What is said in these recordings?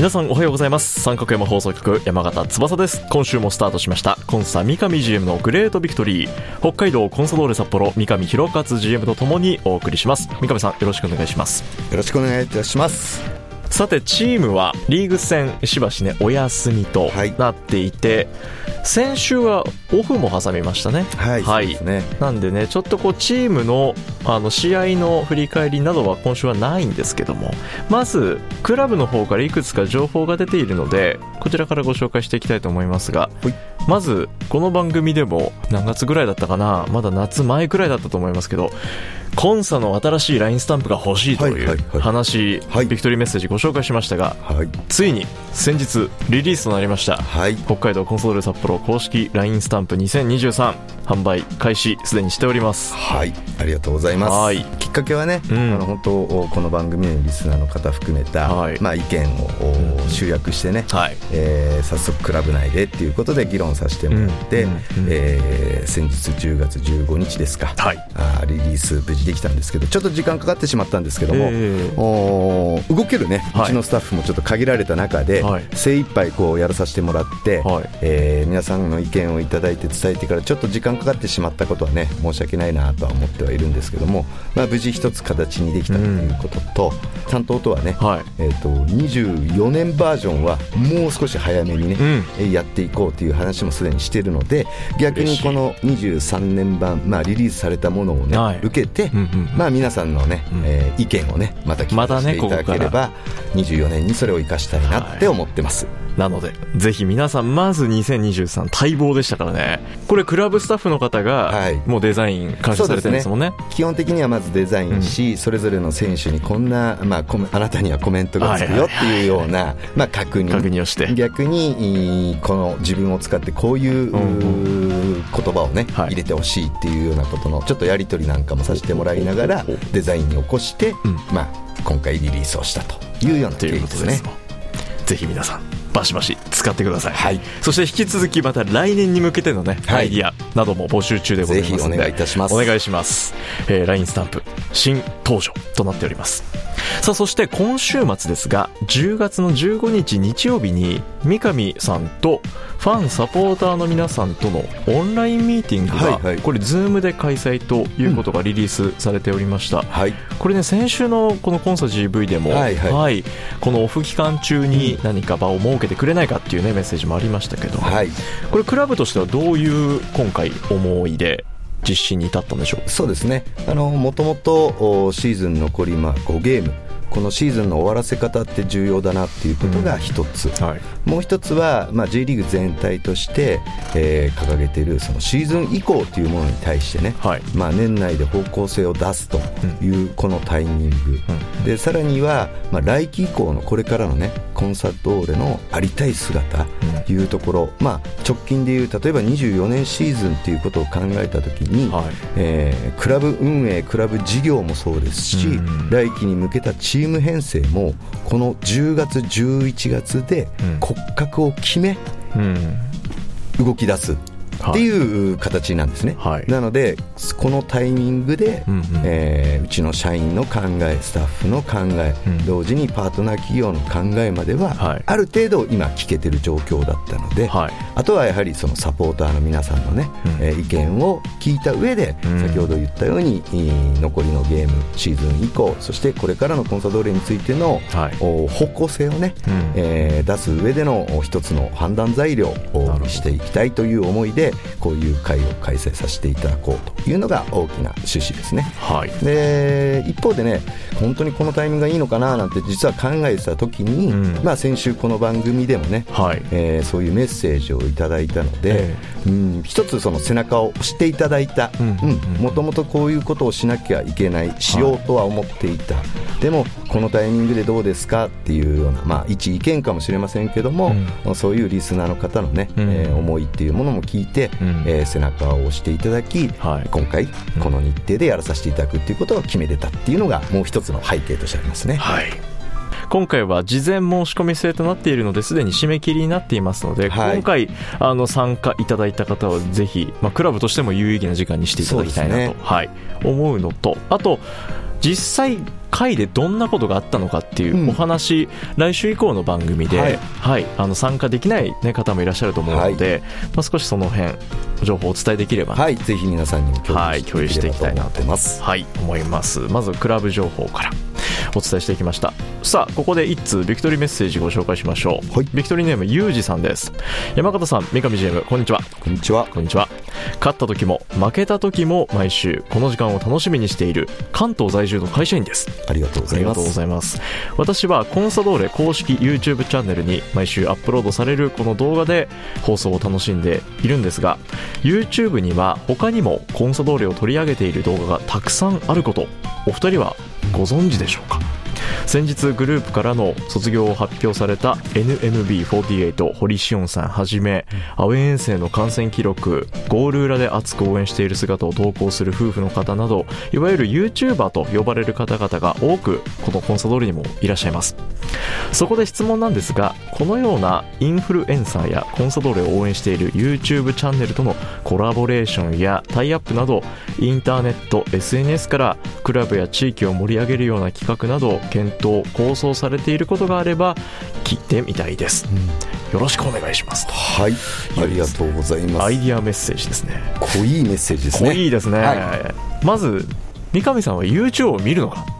皆さんおはようございます。三角山放送局山形翼です。今週もスタートしました。コンサ三上 GM のグレートビクトリー。北海道コンサドーレ札幌三上弘勝 GM とともにお送りします。三上さんよろしくお願いします。よろしくお願いいたします。さてチームはリーグ戦しばしねお休みとなっていて、はい、先週はオフも挟みましたね。はい、はい、ね。なんでねちょっとこうチームのあの試合の振り返りなどは今週はないんですけどもまずクラブの方からいくつか情報が出ているのでこちらからご紹介していきたいと思いますが、はい、まずこの番組でも何月ぐらいだったかな？まだ夏前くらいだったと思いますけどコンサの新しい LINE スタンプが欲しいという話、ビクトリーメッセージご紹介しましたが、はい、ついに先日リリースとなりました、はい、北海道コンソール札幌公式 LINE スタンプ2023販売開始すでにしております。はい。ありがとうございます、はい、きっかけはね、うん、あの本当この番組のリスナーの方含めた、はい、まあ、意見を集約してね、はい。えー、早速クラブ内でっていうことで議論させてもらって、うん。うん、えー、先日10月15日ですか、はい、あリリース無事できたんですけどちょっと時間かかってしまったんですけども、えー、お動けるね、うちのスタッフもちょっと限られた中で、はい、精一杯こうやらさせてもらって、はい。えー、皆さんの意見をいただいて伝えてからちょっと時間かかってしまったことはね申し訳ないなとは思ってはいるんですけども、まあ、無事一つ形にできたということと、うん、担当とはね、はい。えーと、24年バージョンはもう少し早めにね、うん、やっていこうという話もすでにしているので逆にこの23年版、まあ、リリースされたものをね、はい、受けて、うんうん、まあ、皆さんのね、うん、えー、意見をねまた聞かせていただければ、ね、24年にそれを生かしたいなって思ってます。はいなので、ぜひ皆さん、まず2023待望でしたからね。これ、クラブスタッフの方が、もうデザイン監修されてるんですもんね。ね基本的にはまずデザインし、うん、それぞれの選手にこんな、まあ、あなたにはコメントがつくよっていうような、まあ、確認。確認をして。逆に、この自分を使ってこういう、言葉をね、はい、入れてほしいっていうようなことの、ちょっとやり取りなんかもさせてもらいながら、デザインに起こして、うん、まあ、今回リリースをしたというような経緯ですね。ぜひ皆さんバシバシ使ってください、はい、そして引き続きまた来年に向けてのね、はい、アイディアなども募集中でございますので。お願いいたします。お願いします、えー、LINE スタンプ新登場となっておりますさあそして今週末ですが10月の15日日曜日に三上さんとファンサポーターの皆さんとのオンラインミーティングが、はいはい、これ Zoom で開催ということがリリースされておりました、うんはい、これね先週のこのコンサ GV でも、はい、はい。はい、このオフ期間中に何か場を設けてくれないかっていうねメッセージもありましたけど、はい、これクラブとしてはどういう今回思いで実施に至ったんでしょうそうですね。もともとシーズン残りまあ5ゲーム。このシーズンの終わらせ方って重要だなっていうことが一つ、うんはい、もう一つは、まあ、J リーグ全体として、えー、掲げているそのシーズン以降というものに対してね、はい、まあ、年内で方向性を出すというこのタイミング、うん、でさらには、まあ、来季以降のこれからのねコンサドーレのありたい姿。というところ、うん、まあ、直近でいう例えば24年シーズンということを考えたときに、はい、えー、クラブ運営クラブ事業もそうですし、来季に向けたチームチーム編成もこの10月、11月で骨格を決め、動き出すっていう形なんですね、はい、なのでこのタイミングで、うんうん、えー、うちの社員の考えスタッフの考え、うん、同時にパートナー企業の考えまでは、はい、ある程度今聞けてる状況だったので、はい、あとはやはりそのサポーターの皆さんのね、うん、えー、意見を聞いた上で、うん、先ほど言ったように残りのゲームシーズン以降そしてこれからのコンサドーレについての、はい、方向性をね、うん、えー、出す上での一つの判断材料をしていきたいという思いでこういう会を開催させていただこうというのが大きな趣旨ですね、はい、で一方でね本当にこのタイミングがいいのかななんて実は考えてた時に、うん、まあ、先週この番組でもね、はい、えー、そういうメッセージをいただいたので、えー、うん一つその背中を押していただいた。もともとこういうことをしなきゃいけないしようとは思っていた、はい、でもこのタイミングでどうですかっていうような、まあ、一意見かもしれませんけども、うん、そういうリスナーの方のね、うん、えー、思いっていうものも聞いて、うん、えー、背中を押していただき、はい、今回この日程でやらさせていただくっていうことを決めれたっていうのがもう一つの背景としてありますね。はい。今回は事前申し込み制となっているのですでに締め切りになっていますので、はい、今回あの参加いただいた方はぜひ、まあ、クラブとしても有意義な時間にしていただきたいなと、ね、はい、思うのとあと実際会でどんなことがあったのかっていうお話、うん、来週以降の番組で、はい、はい、あの参加できない、ね、方もいらっしゃると思うので、はい、まあ、少しその辺情報をお伝えできれば、はい、ぜひ皆さんにも共有してい。きたいなと思います。はい、思います。まずクラブ情報からお伝えしていきました。さあここで一通ビクトリーメッセージご紹介しましょう、はい、ビクトリーネームユージさんです。山形さん三上 GM こんにちは。こんにちは。こんにちは。勝った時も負けた時も毎週この時間を楽しみにしている関東在住の会社員です。ありがとうございます。ありがとうございます。私はコンサドーレ公式 YouTube チャンネルに毎週アップロードされるこの動画で放送を楽しんでいるんですが YouTube には他にもコンサドーレを取り上げている動画がたくさんあること。お二人はご存知でしょうか？先日グループからの卒業を発表された NMB48 堀紫音さんはじめアウェー遠征の観戦記録ゴール裏で熱く応援している姿を投稿する夫婦の方などいわゆる YouTuber と呼ばれる方々が多くこのコンサドーレにもいらっしゃいます。そこで質問なんですがこのようなインフルエンサーやコンサドーレを応援している YouTube チャンネルとのコラボレーションやタイアップなどインターネット SNS からクラブや地域を盛り上げるような企画など検討構想されていることがあれば聞いてみたいです、うん、よろしくお願いします。はい。ありがとうございます。アイディアメッセージですね。濃いメッセージですね。濃いですね、はい、まず三上さんは YouTube を見るのか？うん、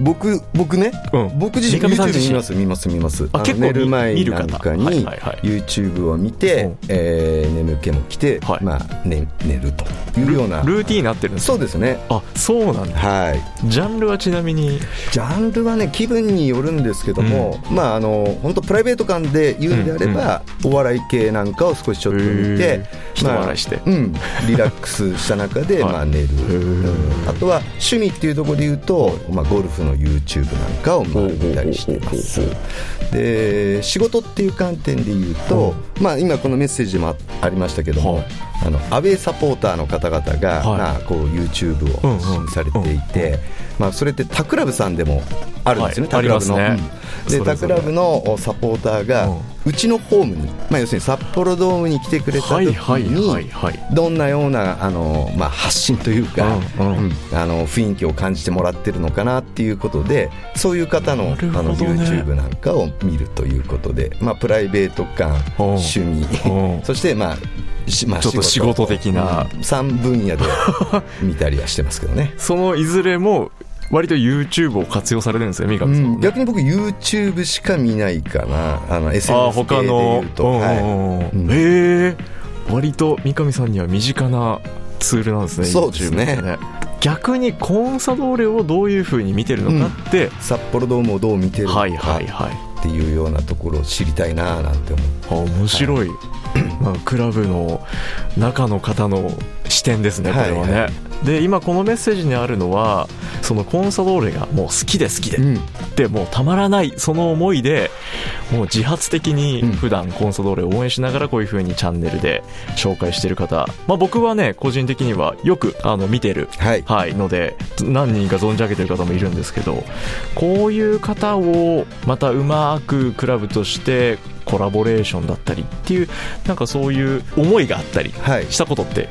僕僕ね、うん、僕自身 YouTube 見ます見ます見ます。あ結構寝る前なんかに YouTube を見て、はえー、眠気も来て、はい、まあ、ね、寝るというような。ルーティンになってるんですそうですね。あそうなんだ、はい、ジャンルはちなみに？ジャンルはね気分によるんですけども、うん、まああの本当プライベート感で言うんであれば、お笑い系なんかを少しちょっと見て人笑いして、まあ、うん、リラックスした中で、まあ、寝る、うん、あとは趣味っていうところで言うと、まあ、ゴルフの YouTube なんかを見たりしてます。で仕事っていう観点で言うと、まあ、今このメッセージもありましたけども、あのアウェーサポーターの方々が、まあ、こう YouTube を発信されていて、まあ、それってタクラブさんでもあるんですよね、タクラブの、ねでタクラブのサポーターが、うちのホームに、まあ、要するに札幌ドームに来てくれた時にどんなようなあの、まあ、発信というか、あの雰囲気を感じてもらってるのかなっていうことでそういう方の,、あの YouTube なんかを見るということで、まあ、プライベート感趣味 そして、まあまあ、ちょっと仕事的な、3分野で見たりはしてますけどね。そのいずれも割と YouTube を活用されるんですよ、三上さん、うん、逆に僕 YouTube しか見ないかな。あの SNS 系でいうと。はい。うん、へえ割と三上さんには身近なツールなんですねそうですね。ね。逆にコンサドーレをどういうふうに見てるのかって、うん、札幌ドームをどう見てるのか、はいはいはい、っていうようなところを知りたいななんて思う面白い、はいまあ、クラブの中の方の視点ですね、これはね。はい。はい、で今このメッセージにあるのはそのコンサドーレがもう好きで好きで、うん、でもうたまらないその思いでもう自発的に普段コンサドーレを応援しながらこういうふうにチャンネルで紹介している方、まあ、僕はね個人的にはよくあの見てる、はい、はい、ので何人か存じ上げてる方もいるんですけどこういう方をまたうまくクラブとしてコラボレーションだったりっていうなんかそういう思いがあったりしたことって、はい、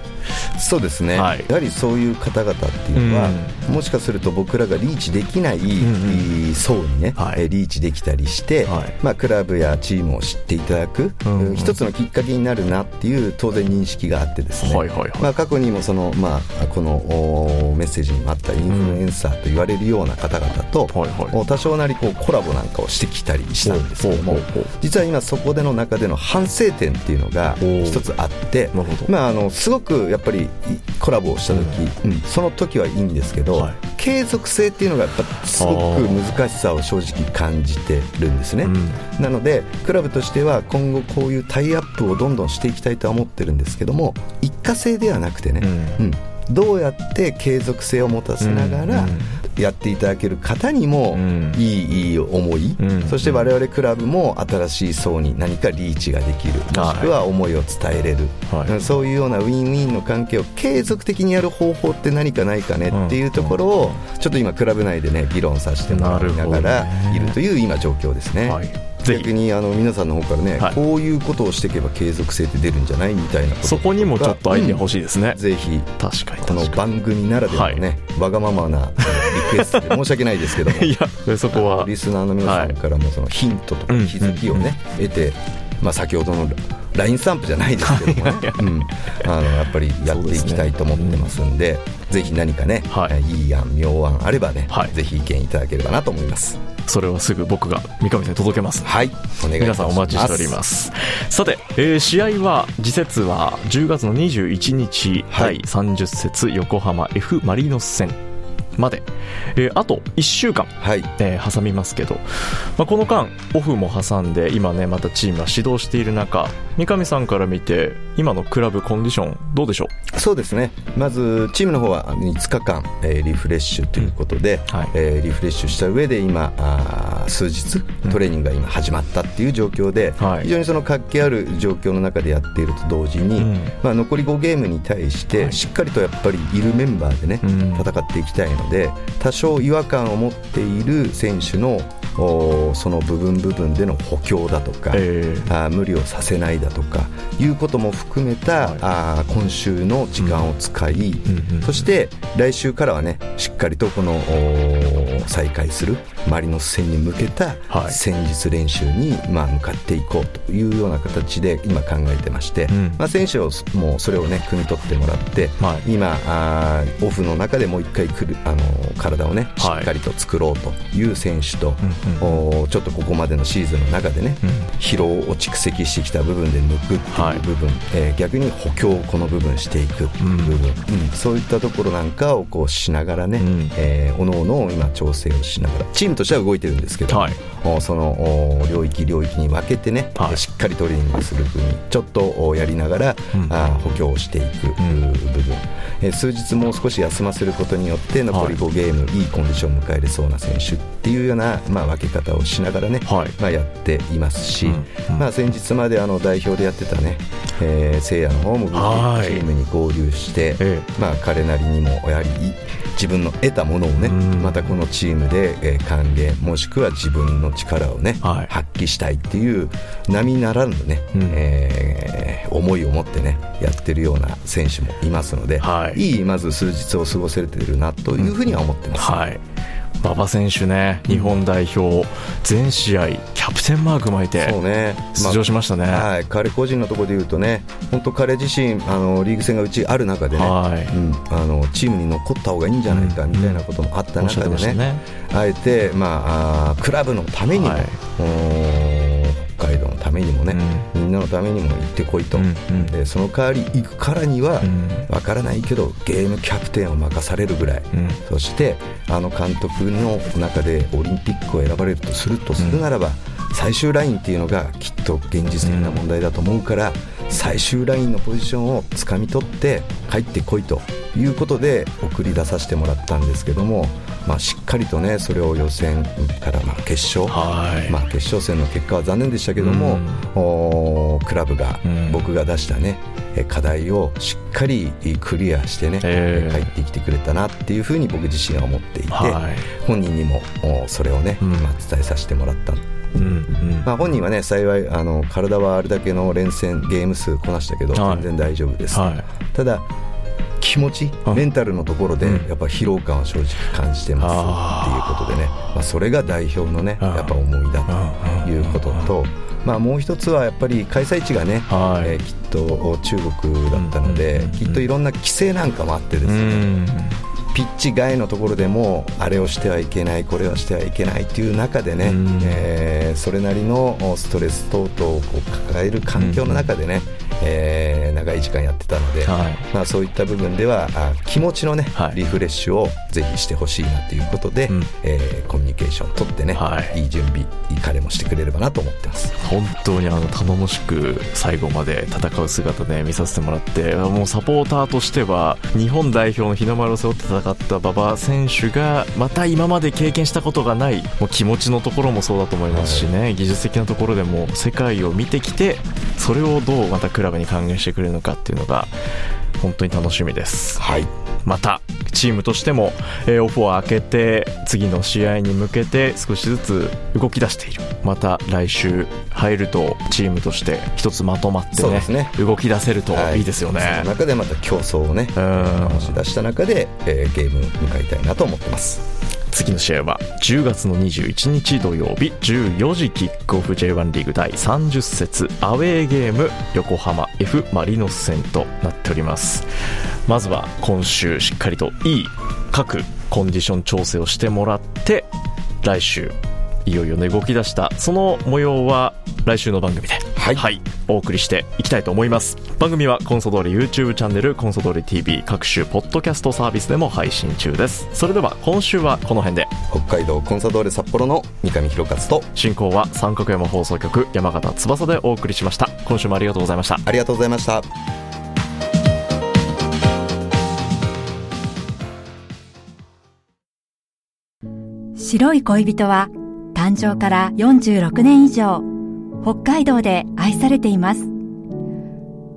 そうですね、はい、やはりそういう方々っていうのは、うん、もしかすると僕らがリーチできない、うん、層にね、はい、リーチできたりして、まあ、クラブやチームを知っていただく、うんうん、一つのきっかけになるなっていう当然認識があってですね、はいはいはい、まあ、過去にもその、まあ、このメッセージにもあったインフルエンサーと言われるような方々と、はいはい、多少なりこうコラボなんかをしてきたりしたんですけども実は今そこでの中での反省点っていうのが一つあってまあ、あのすごくやっぱりコラボをした時、うん、その時はいいんですけど、はい、継続性っていうのがやっぱすごく難しさを正直感じてるんですね、うん、なのでクラブとしては今後こういうタイアップをどんどんしていきたいとは思ってるんですけども一過性ではなくてね、うん、うん。どうやって継続性を持たせながらやっていただける方にもいい,、いい思い、そして我々クラブも新しい層に何かリーチができるもしくは思いを伝えれる、はい、そういうようなウィンウィンの関係を継続的にやる方法って何かないかねっていうところをちょっと今クラブ内でね議論させてもらいながらいるという今状況ですね。はい逆にあの皆さんの方からね、はい、こういうことをしていけば継続性って出るんじゃないみたいなそこにもちょっとアイディア欲しいですね、うん、ぜひ確かにこの番組ならではのね、はい、わがままなリクエストで申し訳ないですけども。いやそこはリスナーの皆さんからもそのヒントとか気づきをね、得て、まあ、先ほどの LINE スタンプじゃないですけどもね、うん、あのやっぱりやっていきたいと思ってますんで、ぜひ何かね、はい、いい案、妙案あればね、はい、ぜひ意見いただければなと思います。それはすぐ僕が三上さんに届けます。はい、お願い皆さんお待ちしております。さて、えー、試合は次節は10月の21日、はい、第30節横浜 F マリノス戦。まで、えー、あと1週間、はい。えー、挟みますけど、まあ、この間オフも挟んで今ねまたチームは指導している中三上さんから見て今のクラブコンディションどうでしょう？そうですね。まずチームの方は5日間、えー、リフレッシュということで、うん。はい、えー、リフレッシュした上で今あ数日トレーニングが今始まったっていう状況で、うん、非常にその活気ある状況の中でやっていると同時に、うん、まあ、残り5ゲームに対してしっかりとやっぱりいるメンバーでね、戦っていきたいので多少違和感を持っている選手のその部分部分での補強だとか、えー、あ無理をさせないだとかいうことも含めた、はい、あ今週の時間を使い、うん、そして来週からはねしっかりとこの再開するマリノス戦に向けた戦術練習に、まあ、向かっていこうというような形で今考えてまして、うん、まあ、選手をもうそれをね汲み取ってもらって、はい、今あオフの中でもう一回くるあの体をねしっかりと作ろうという選手と、はいおちょっとここまでのシーズンの中でね、うん、疲労を蓄積してきた部分で抜くっていう部分、はい、えー、逆に補強をこの部分していくっていう部分、うん、そういったところなんかをこうしながらね、うん、えー、おのおの今調整をしながらチームとしては動いてるんですけど、はい、その領域領域に分けてね、はい、しっかりトレーニングするふうにちょっとやりながら、うん、あ補強をしていく部分、えー、数日もう少し休ませることによって残り5ゲーム、いいコンディションを迎えれそうな選手っていうような、まあ、分け方をしながらね、はい、まあ、やっていますし、うん。うん、まあ、先日まであの代表でやってたね、えー、聖夜の方もチームに合流して、まあ、彼なりにもやはり自分の得たものをね、またこのチームで、えー、還元もしくは自分の力をね、はい、発揮したいっていう並ならぬね、うん、えー、思いを持ってねやってるような選手もいますので、はい、いいまず数日を過ごせてるなというふうには思ってます。うんはい馬場選手ね、日本代表、全試合、キャプテンマーク巻いて、出場しましたね、まあ、はい、彼個人のところでいうとね、本当、彼自身あの、リーグ戦がうちある中でね、はい。うん、あの、チームに残った方がいいんじゃないかみたいなこともあった中でね、うんね。あえて、まあ、あクラブのためにも、はい北海道のためにもね、みんなのためにも行ってこいと、でその代わり行くからには、わからないけどゲームキャプテンを任されるぐらい、そしてあの監督の中でオリンピックを選ばれるとするとするならば、最終ラインっていうのがきっと現実的な問題だと思うから、最終ラインのポジションをつかみ取って帰ってこいということで送り出させてもらったんですけども、まあ、しっかりとねそれを予選からまあ決勝、まあ、決勝戦の結果は残念でしたけども、うん、クラブが僕が出したね、課題をしっかりクリアしてね、えー、帰ってきてくれたなっていうふうに僕自身は思っていて、本人にもそれをね、まあ、伝えさせてもらったうんうん。まあ、本人はね幸いあの体はあれだけの連戦ゲーム数こなしたけど、全然大丈夫です、はい、ただ気持ち、メンタルのところでやっぱ疲労感を正直感じてますっていうことでね、まあ、それが代表のねやっぱ思いだということと。まあ、もう一つはやっぱり開催地がね、はい、えー、きっと中国だったので、きっといろんな規制なんかもあってですね、ピッチ外のところでもあれをしてはいけないこれはしてはいけないっていう中でね、えー、それなりのストレス等々をこう抱える環境の中でね、えー、長い時間やってたので、はい、まあ、そういった部分ではあ気持ちのね、はい、リフレッシュをぜひしてほしいなということで、うん、えー、コミュニケーションを取ってね、はい、いい準備彼もしてくれればなと思ってます。本当にあの頼もしく最後まで戦う姿ね見させてもらってもうサポーターとしては日本代表の日の丸を背負って戦った馬場選手がまた今まで経験したことがないもう気持ちのところもそうだと思いますしね、はい、技術的なところでも世界を見てきてそれをどうまたクラブに還元してくれるのかっていうのが本当に楽しみです。はい。またチームとしても、えー、オフを開けて次の試合に向けて少しずつ動き出している。また来週入るとチームとして一つまとまってね、ね、動き出せるとい。いですよね、はい、その中でまた競争をね醸し出した中で、えー、ゲーム向かいたいなと思ってます次の試合は10月の21日土曜日14時キックオフ J1 リーグ第30節アウェーゲーム横浜 F マリノス戦となっております。まずは今週しっかりといい各コンディション調整をしてもらって来週いよいよね動き出したその模様は来週の番組で、はい、はい、お送りしていきたいと思います。番組はコンソドーレ YouTube チャンネルコンソドーレ TV 各種ポッドキャストサービスでも配信中です。それでは今週はこの辺で。北海道コンサドーレ札幌の三上弘勝と進行は三角山放送局山形翼でお送りしました。今週もありがとうございました。ありがとうございました。白い恋人は誕生から46年以上北海道で愛されています。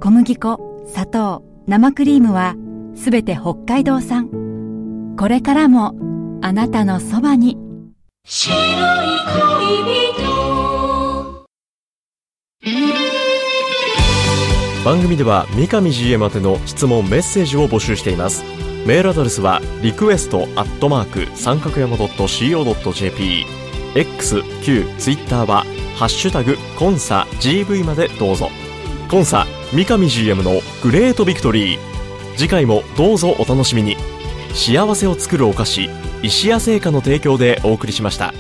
小麦粉砂糖生クリームはすべて北海道産。これからもあなたのそばに。白い恋人。番組では三上 GM 宛ての質問メッセージを募集しています。メールアドレスはリクエストアットマーク三角山 .co.jp X、Q、Twitter はハッシュタグコンサ GV までどうぞ。コンサ三上 GM のグレートビクトリー。次回もどうぞお楽しみに。幸せを作るお菓子石屋製菓の提供でお送りしました。